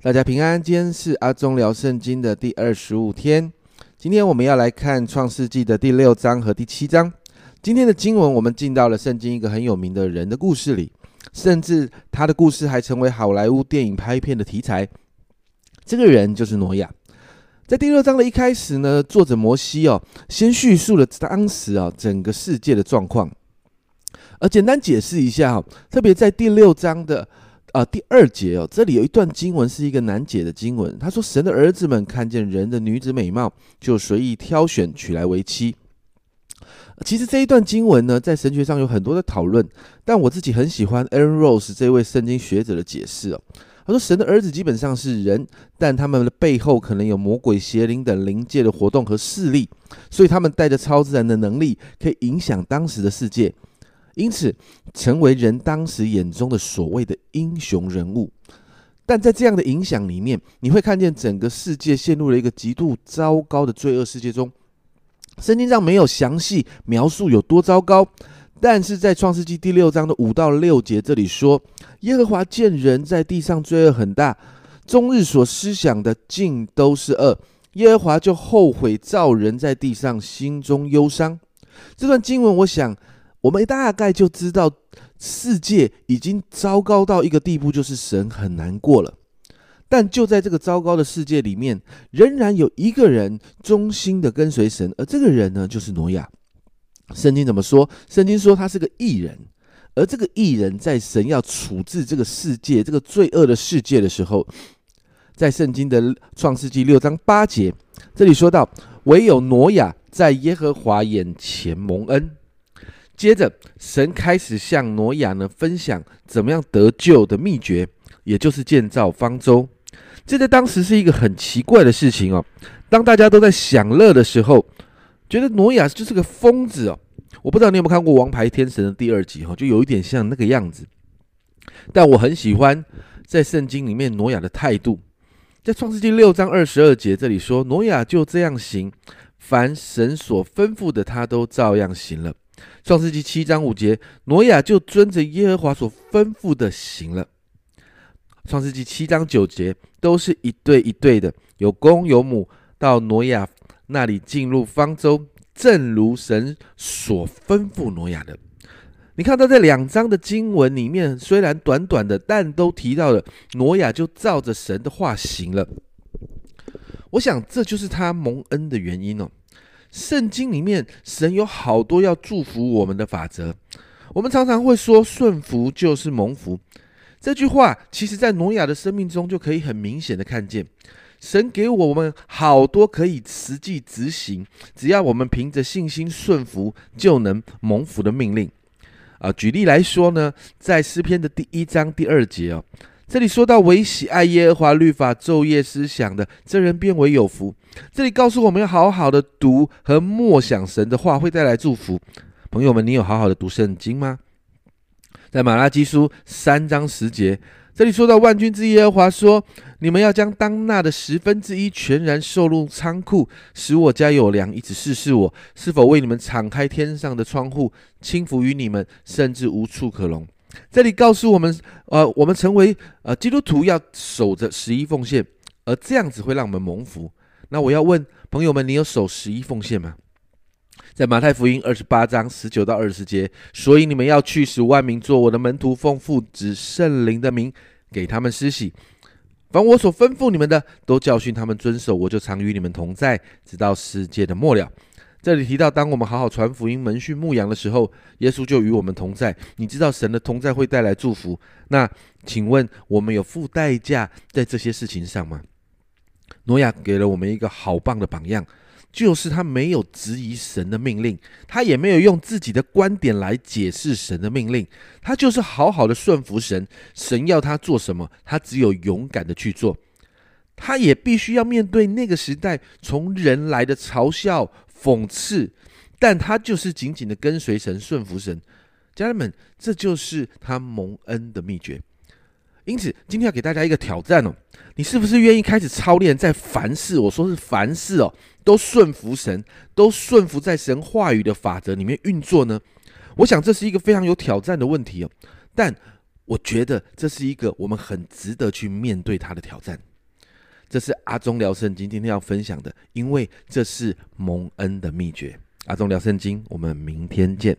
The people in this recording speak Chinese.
大家平安，今天是阿忠聊圣经的第二十五天。今天我们要来看创世纪的第六章和第七章。今天的经文，我们进到了圣经一个很有名的人的故事里，甚至他的故事还成为好莱坞电影拍片的题材。这个人就是挪亚。在第六章的一开始呢，作者摩西哦，先叙述了当时啊整个世界的状况，而简单解释一下哈，特别在第六章的。啊，第二节哦，这里有一段经文是一个难解的经文。他说：“神的儿子们看见人的女子美貌，就随意挑选娶来为妻。”其实这一段经文呢，在神学上有很多的讨论，但我自己很喜欢 Aaron Rose 这位圣经学者的解释哦。他说：“神的儿子基本上是人，但他们的背后可能有魔鬼、邪灵等灵界的活动和势力，所以他们带着超自然的能力，可以影响当时的世界。”因此，成为人当时眼中的所谓的英雄人物，但在这样的影响里面，你会看见整个世界陷入了一个极度糟糕的罪恶世界中。圣经上没有详细描述有多糟糕，但是在创世纪第六章的五到六节这里说，耶和华见人在地上罪恶很大，终日所思想的尽都是恶，耶和华就后悔造人在地上，心中忧伤。这段经文，我想。我们大概就知道，世界已经糟糕到一个地步，就是神很难过了。但就在这个糟糕的世界里面，仍然有一个人忠心的跟随神，而这个人呢，就是挪亚。圣经怎么说？圣经说他是个异人，而这个异人在神要处置这个世界、这个罪恶的世界的时候，在圣经的创世纪六章八节，这里说到：唯有挪亚在耶和华眼前蒙恩。接着，神开始向挪亚呢分享怎么样得救的秘诀，也就是建造方舟。这在当时是一个很奇怪的事情哦。当大家都在享乐的时候，觉得挪亚就是个疯子哦。我不知道你有没有看过《王牌天神》的第二集哈，就有一点像那个样子。但我很喜欢在圣经里面挪亚的态度，在创世纪六章二十二节这里说，挪亚就这样行，凡神所吩咐的，他都照样行了。创世纪七章五节，挪亚就遵着耶和华所吩咐的行了。创世纪七章九节，都是一对一对的，有公有母，到挪亚那里进入方舟，正如神所吩咐挪亚的。你看到这两章的经文里面，虽然短短的，但都提到了挪亚就照着神的话行了。我想这就是他蒙恩的原因哦。圣经里面，神有好多要祝福我们的法则。我们常常会说“顺服就是蒙福”这句话，其实在挪亚的生命中就可以很明显的看见，神给我们好多可以实际执行，只要我们凭着信心顺服，就能蒙福的命令。啊，举例来说呢，在诗篇的第一章第二节哦。这里说到唯喜爱耶和华律法、昼夜思想的，这人变为有福。这里告诉我们要好好的读和默想神的话，会带来祝福。朋友们，你有好好的读圣经吗？在马拉基书三章十节，这里说到万军之耶和华说：“你们要将当纳的十分之一全然收入仓库，使我家有粮，以此试试我是否为你们敞开天上的窗户，轻浮于你们，甚至无处可容。”这里告诉我们，呃，我们成为呃基督徒要守着十一奉献，而这样子会让我们蒙福。那我要问朋友们，你有守十一奉献吗？在马太福音二十八章十九到二十节，所以你们要去使万民做我的门徒，奉父子圣灵的名给他们施洗，凡我所吩咐你们的，都教训他们遵守，我就常与你们同在，直到世界的末了。这里提到，当我们好好传福音、门训、牧羊的时候，耶稣就与我们同在。你知道神的同在会带来祝福，那请问我们有付代价在这些事情上吗？挪亚给了我们一个好棒的榜样，就是他没有质疑神的命令，他也没有用自己的观点来解释神的命令，他就是好好的顺服神。神要他做什么，他只有勇敢的去做。他也必须要面对那个时代从人来的嘲笑。讽刺，但他就是紧紧的跟随神、顺服神。家人们，这就是他蒙恩的秘诀。因此，今天要给大家一个挑战哦，你是不是愿意开始操练，在凡事，我说是凡事哦，都顺服神，都顺服在神话语的法则里面运作呢？我想这是一个非常有挑战的问题哦。但我觉得这是一个我们很值得去面对它的挑战。这是阿忠聊圣经今天要分享的，因为这是蒙恩的秘诀。阿忠聊圣经，我们明天见。